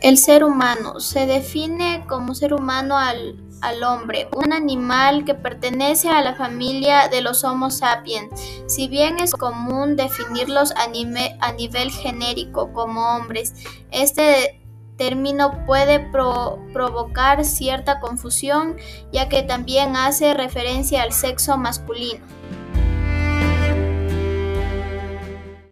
El ser humano se define como ser humano al, hombre, un animal que pertenece a la familia de los Homo sapiens. Si bien es común definirlos a, nivel genérico como hombres, este término puede provocar cierta confusión ya que también hace referencia al sexo masculino.